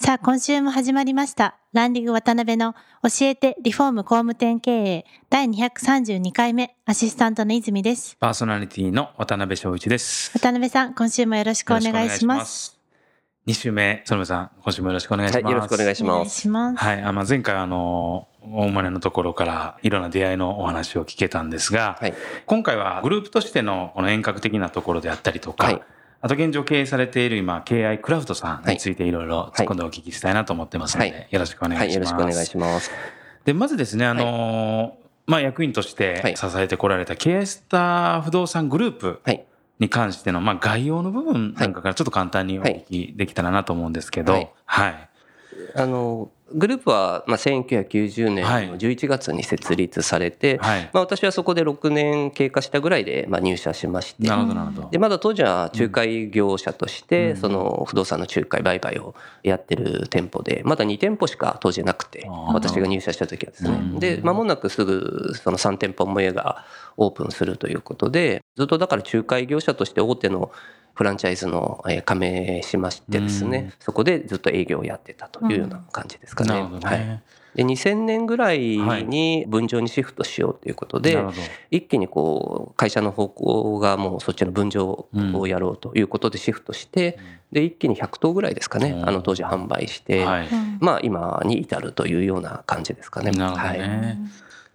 さあ、今週も始まりました。ランディング渡辺の教えてリフォーム工務店経営第232回目、アシスタントの泉です。パーソナリティの渡辺翔一です。渡辺さん、今週もよろしくお願いします。す。2週目、園部さん、今週もよろしくお願いします。はい、よろしくお願いします。はい、あの前回あの、大生まれのところからいろんな出会いのお話を聞けたんですが、はい。今回はグループとしてのこの遠隔的なところであったりとか、はいあと現状経営されている今、KI クラフトさんについていろいろ突っ込んでお聞きしたいなと思ってますので、はい。よろしくお願はいい、します。よろしくお願いします。で、まずですね、あのーまあ、役員としてはい。支えてこられた KI スター不動産グループはい。に関しての、まあ、概要の部分なんかからちょっと簡単にお聞きできたらなと思うんですけど、ははい。い。あの、グループは、まあ、1990年はいの11月に設立されて、はい。まあ、私はそこで6年経過したぐらいで、まあ、入社しましてな、るほど、なるほど。で、まだ当時は仲介業者として、うんその不動産の仲介売買をやってる店舗で、まだ2店舗しか当時なくて私が入社した時はですねうん。で、間もなくすぐその3店舗目がオープンするということで、ずっとだから仲介業者として大手のフランチャイズのえー加盟しましてですうんね、そこでずっと営業をやってたというような感じですかね。なるほどはい。ね。で、2000年ぐらいに分譲にシフトしようということで、なるほど。一気にこう会社の方向がもうそっちの分譲をやろうということでシフトして、で一気に100棟ぐらいですかね、うんあの当時販売して、はい。うんまあ今に至るというような感じですかね。なるほどはいね。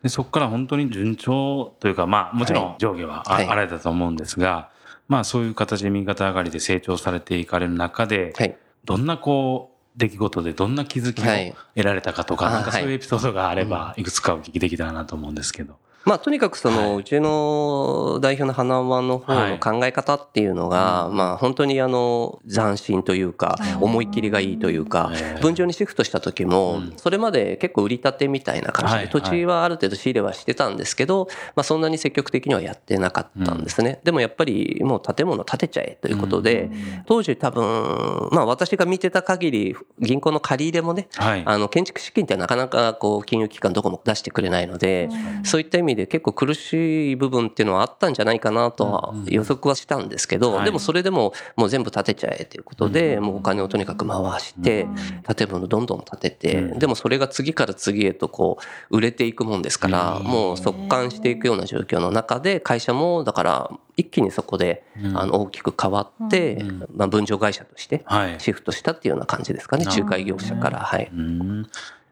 でそこから本当に順調というか、まあ、もちろん上下はあ,、はいられたと思うんですが、まあ、そういう形で右肩上がりで成長されていかれる中で、はい。どんなこう、出来事でどんな気づきをはい得られたかとか、あなんかそういうはいエピソードがあれば、いくつかお聞きできたらなと思うんですけど。まあとにかくその、はい。うちの代表の花輪の方の考え方っていうのが、まあ本当にあの斬新というか、うん思い切りがいいというか、ええ分譲にシフトした時もうん、それまで結構売り立てみたいな感じはいで、土地はある程度仕入れはしてたんですけど、まあそんなに積極的にはやってなかったんですね。でもやっぱりもう建物建てちゃえということで、当時多分、まあ私が見てた限り、銀行の借り入れもね、はい。あの建築資金ってなかなかこう金融機関どこも出してくれないので、そういった意味で結構苦しい部分っていうのはあったんじゃないかなとは予測はしたんですけど、はい。でもそれでももう全部建てちゃえということで、もうお金をとにかく回して、建物どんどん建てて、うん。でもそれが次から次へとこう売れていくもんですから、うん。もう速乾していくような状況の中で会社もだから一気にそこでうん。あの大きく変わって、うん。まあ分譲会社としてはい。シフトしたっていうような感じですかね、仲介業者から。はい。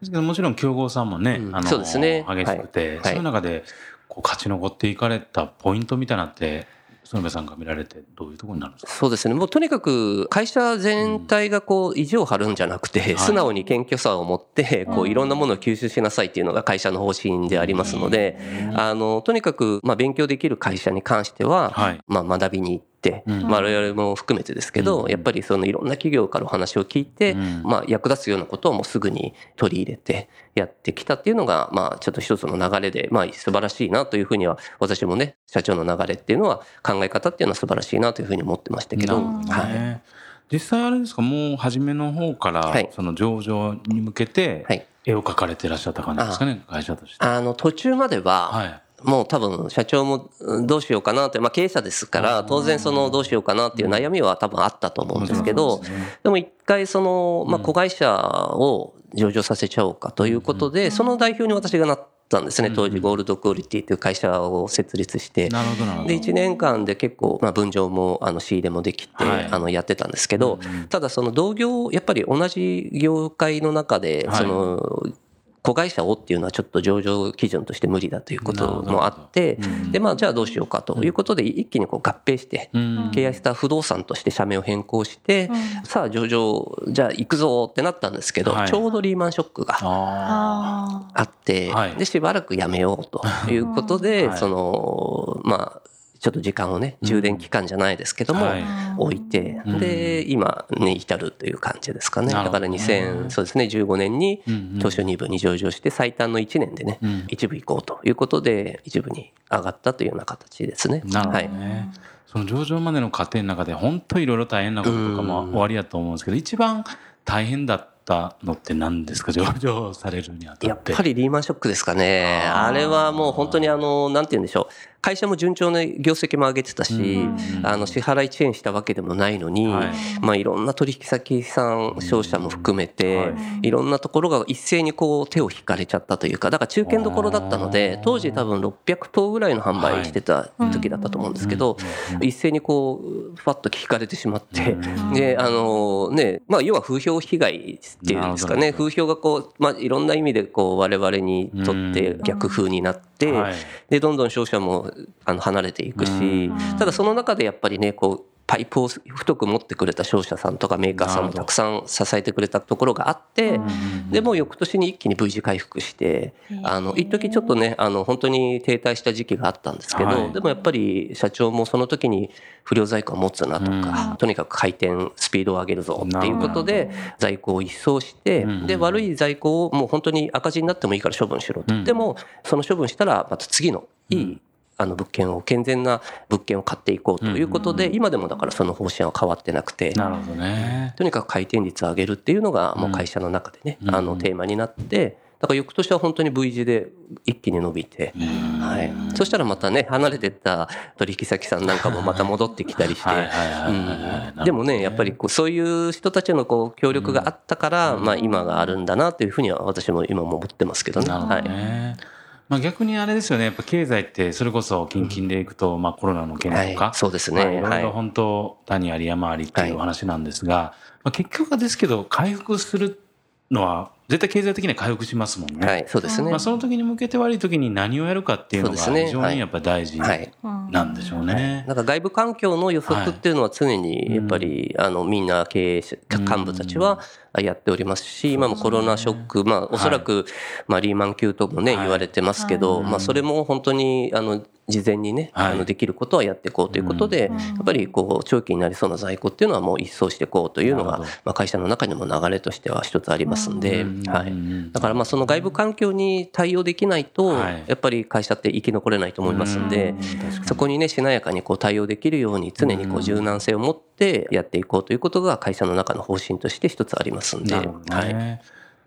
うんですけどもちろん競合さんもね、うん。あのそうですね。激しくて、はい。そういう中でこう勝ち残っていかれたポイントみたいなのって園部さんが見られてどういうところになるんですか？そうですね。もうとにかく会社全体がこう意地を張るんじゃなくて、い。素直に謙虚さを持って、こういろんなものを吸収しなさいっていうのが会社の方針でありますので、あの、とにかくまあ勉強できる会社に関しては、はい。まあ学びに行って、うんまあ我々も含めてですけうんど、やっぱりそのいろんな企業からお話を聞いて、うんまあ役立つようなことをもうすぐに取り入れてやってきたっていうのが、まあちょっと一つの流れで、まあ素晴らしいなというふうには、私もね、社長の流れっていうのは考え方っていうのは素晴らしいなというふうに思ってましたけど、どはい。ね実際あれですかもう初めの方から、はいその上場に向けてはい。絵を描かれていらっしゃった感じですかね会社として。あの、途中までは、はい。もう多分社長もうんどうしようかなって、まあ経営者ですから、当然そのどうしようかなっていう悩みは多分あったと思うんですけどでも一回その、まあうん。子会社を上場させちゃおうかということで、その代表に私がなったんですね。当時ゴールドクオリティという会社を設立して。で、1年間で結構、まあ分譲もあの仕入れもできて、はい。あのやってたんですけど、うん。ただその同業、やっぱり同じ業界の中で、はい。その、子会社をっていうのはちょっと上場基準として無理だということもあってで、まあじゃあどうしようかということで一気にこう合併して、うん。経営した不動産として社名を変更して、さあ上場、じゃあ行くぞってなったんですけど、はい。ちょうどリーマンショックがあって、はい。で、しばらくやめようということで、はい。その、まあ、ちょっと時間をね、充電期間じゃないですけども、はい置いて、うんで、今ね、至るという感じですかね。だからなるほどね2000、そうですね、15年に東証2部に上場して最短の1年でね、うん一部行こうということで、一部に上がったというような形ですね。なるほどはい。ね。その上場までの過程の中で本当いろいろ大変なこととかも終わりやと思うんですけど、一番大変だったのって何ですか？上場されるにあたって。やっぱりリーマンショックですかね。あれはもう本当にあの、なんて言うんでしょう。会社も順調な業績も上げてたし、うん。あの、支払い遅延したわけでもないのに、はい。まあいろんな取引先さん、商社も含めて、はい。いろんなところが一斉にこう手を引かれちゃったというか、だから中堅どころだったので当時多分600頭ぐらいの販売してた時だったと思うんですけど、一斉にこう、ファッと引かれてしまって、で、あのね、まあ要は風評被害っていうんですかね、風評がこう、まあいろんな意味でこう我々にとって逆風になって、はい。で、どんどん商社もあの離れていくし、ただその中でやっぱりね、こう、パイプを太く持ってくれた商社さんとかメーカーさんもたくさん支えてくれたところがあって、でもう翌年に一気に V 字回復して、あの、一時ちょっとね、あの、本当に停滞した時期があったんですけど、はい。でもやっぱり社長もその時に不良在庫を持つなとか、とにかく回転スピードを上げるぞっていうことで、在庫を一掃して、んで、悪い在庫をもう本当に赤字になってもいいから処分しろと。でも、その処分したら、また次のいい、あの物件を、健全な物件を買っていこうということで、今でもだからその方針は変わってなくて、なるほどね。とにかく回転率を上げるっていうのが、もう会社の中でね、うんあの、テーマになって、だから翌年は本当に V 字で一気に伸びて、はい。そしたらまたね、離れてった取引先さんなんかもまた戻ってきたりして。はいはいはいはいうん、でもね、やっぱりこうそういう人たちのこう協力があったから、まあ今があるんだなというふうには私も今も思ってますけどね。なるほどはい。ね。まあ逆にあれですよね。やっぱ経済ってそれこそ近々でいくと、まあコロナの件とか、はいそうですねまあいろいろはい本当谷あり山ありっていうお話なんですが、まあ結局はですけど回復するのは絶対経済的には回復しますもんね。はい、そうですね。まあその時に向けて悪い時に何をやるかっていうのが非常にやっぱり大事はい。なんでしょうね。なんか外部環境の予測っていうのは常にやっぱり、あのみんな経営者幹部たちはやっておりますし、今もコロナショック、まあおそらく、まあリーマン級ともね、はい。言われてますけど、まあそれも本当にあの事前にね、はい。あのできることはやっていこうということで、やっぱりこう長期になりそうな在庫っていうのはもう一掃していこうというのがまあ会社の中にも流れとしては一つありますんで、はい。だかからまあその外部環境に対応できないと、はい。やっぱり会社って生き残れないと思いますんで、そこにね、しなやかにこう対応できるように常にこう柔軟性を持ってやっていこうということが会社の中の方針として一つありますんで、はい。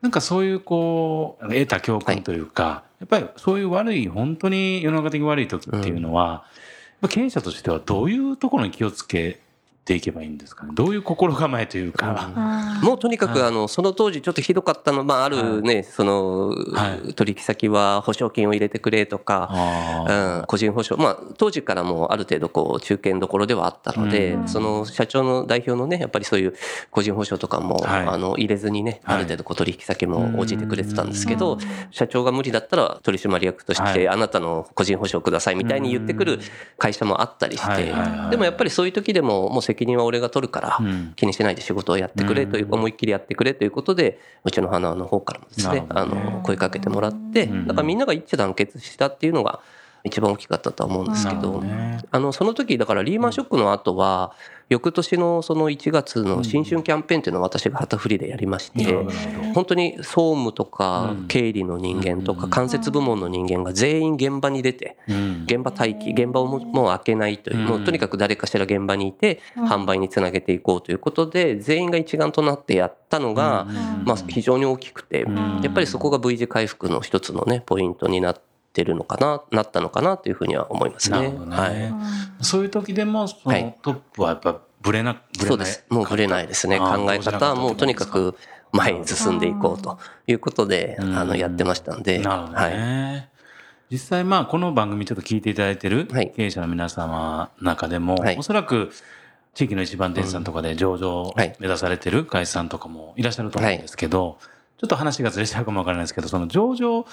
ね。なんかそういうこう得た教訓というか、やっぱりそういう悪い本当に世の中的に悪い時っていうのは、やっぱ経営者としてはどういうところに気をつけていけばいいんですかね。どういう心構えというか。もうとにかはい。くあの、その当時ちょっとひどかったの、まああるね、そのはい、取引先は保証金を入れてくれとか、あうん、個人保証、まあ、当時からもうある程度こう中堅どころではあったので、うん。その社長の代表のね、やっぱりそういう個人保証とかも、はい。あの入れずにね、はい。ある程度こう取引先も応じてくれてたんですけどうん、社長が無理だったら取締役としはい。て、あなたの個人保証くださいみたいに言ってくる会社もあったりしはいてでもやっぱりそういう時でも、もう責任は俺が取るからうん、気にしないで仕事をやってくれという、思いっきりやってくれということで、うちの花の方からもですね、あの、声かけてもらって、うん。だからみんなが一致団結したっていうのが一番大きかったとは思うんですけど、どね。あの、その時、だからリーマンショックの後は、翌年のその1月の新春キャンペーンっていうのを私が旗振りでやりまして、本当に総務とかうん。経理の人間とうん。か間接部門の人間が全員現場に出て、うん。現場待機、現場をももう開けないという、うん。もうとにかく誰かしら現場にいて、販売につなげていこうということで、全員が一丸となってやったのが、まあ非常に大きくて、ん。やっぱりそこが V 字回復の一つのね、ポイントになってるのかな、なったのかなというふうには思いますね。なるほどねはい。そういう時でもそはいのトップはやっぱブレなブレないそうです。もうぶれないですね。考え方はもうとにかく前に進んでいこうということで、うんあの、やってましたんで。なるほどはい。ね。実際まあこの番組ちょっと聞いていただいてるはい経営者の皆様の中でも、はいおそらく地域の一番電産とかで上場をはい目指されてる会社さんとかもいらっしゃると思うんですけど、ちょっと話がずれちゃうかもわからないですけど、その上場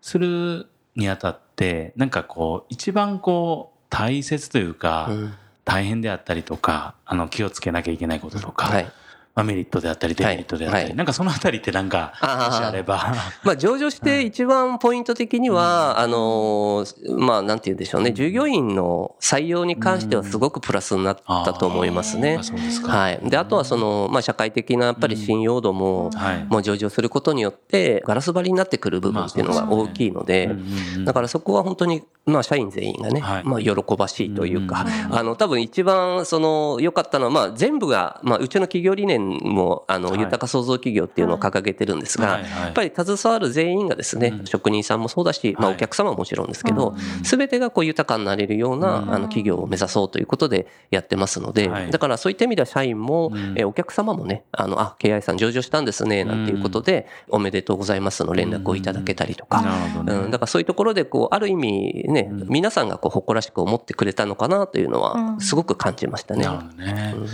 するにあたって、なんかこう、一番こう、大切というか、うん大変であったりとか、あの、気をつけなきゃいけないこととか、はい。まあ、メリットであったりデメリットであったり、はい。なんかそのあたりってなんかあれば。まあ、上場して一番ポイント的には、あのー、まあ、なんて言うんでしょうね、従業員の採用に関してはすごくプラスになったと思いますね。うですか、はい。で、あとはその、まあ、社会的なやっぱり信用度も、はい。もう上場することによって、ガラス張りになってくる部分っていうのが大きいので、うんうんうんだからそこは本当に、まあ、社員全員がね、はい。まあ、喜ばしいというか、うん。あの、多分一番、その、良かったのは、まあ、全部が、まあ、うちの企業理念も、あの、はい。豊か創造企業っていうのを掲げてるんですが、やっぱり携わる全員がですね、うん。職人さんもそうだし、まあ、はいお客様ももちろんですけどうん、すべてがこう豊かになれるような、うんあの、企業を目指そうということでやってますので、はい。だからそういった意味では社員も、うん。えお客様もね、あの、あ、KI さん上場したんですね、なんていうことで、おめでとうございますの連絡をいただけたりとか、うん、だからそういうところで、こう、ある意味ね、うん。皆さんがこう、誇らしく思ってくれたのかなというのうは、ん。すごく感じましたね。なるほどね、うん。で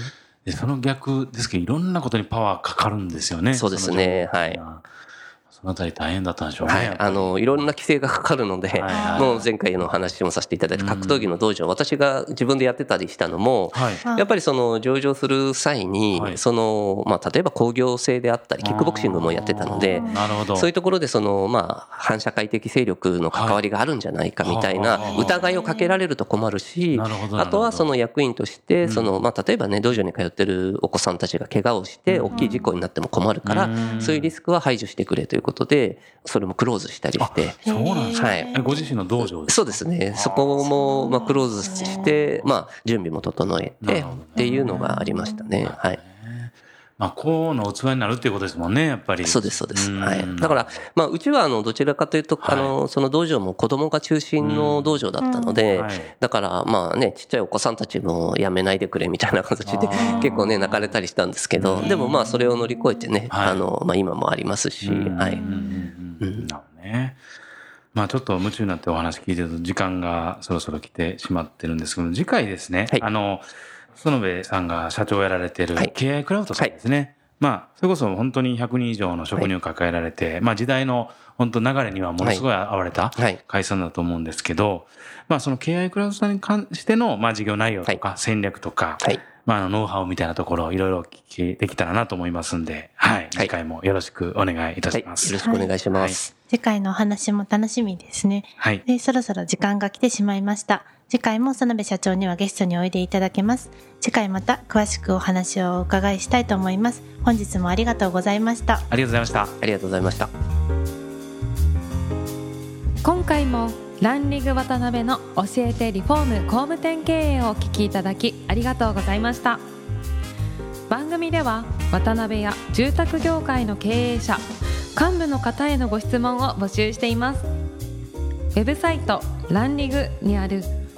その逆ですけどいろんなことにパワーかかるんですよねそうですねはいそのあたり大変だったんでしょうね、はい。あの、いろんな規制がかかるので、もう前回の話もさせていただいた格闘技の道場、私が自分でやってたりしたのも、はい。やっぱりその上場する際に、はい。その、まあ、例えば工業性であったり、キックボクシングもやってたので、なるほど。そういうところでその、まあ、反社会的勢力の関わりがあるんじゃないかみたいなはい疑いをかけられると困るし、あとはその役員として、その、まあ、例えばね、道場に通ってるお子さんたちが怪我をして、大きい事故になっても困るからうん、そういうリスクは排除してくれということで、それもクローズしたりして、そうなんですか、はいえご自身の道場ですそうですね。そこも、まあ、クローズして、まあ、準備も整えて、っていうのがありましたね。はい。まあ、こうの器になるっていうことですもんね、やっぱり。そうです、そうです。ん。はい。だから、まあ、うちは、あの、どちらかというと、はい。あの、その道場も子供が中心の道場だったのではい、だから、まあね、ちっちゃいお子さんたちもやめないでくれみたいな形で結構ね、泣かれたりしたんですけど、でもまあ、それを乗り越えてね、はい。あの、まあ、今もありますし、はい。うん。なるほどね。まあちょっと夢中になってお話聞いてると時間がそろそろ来てしまってるんですけど、次回ですね、はい。あの、園部さんが社長をやられてるはい KI クラウドさんですね。まあ、それこそ本当に100人以上の職人を抱えられて、まあ時代の本当流れにはものすごい合われたはい会社だと思うんですけど、まあその KI クラウドさんに関しての、まあ事業内容とか戦略とか、はい。まあ、ノウハウみたいなところをいろいろお聞きできたらなと思いますんで、はい。次回もよろしくお願いいたはい。よろします。しくお願いします。次回のお話も楽しみですね。はい。で、そろそろ時間が来てしまいました。次回も園部社長にはゲストにおいでいただけます。次回また詳しくお話をお伺いしたいと思います。本日もありがとうございました。ありがとうございました。ありがとうございました。今回もランリング渡辺の教えてリフォーム工務店経営をお聞きいただきありがとうございました番組では渡辺や住宅業界の経営者幹部の方へのご質問を募集していますウェブサイトランリグにある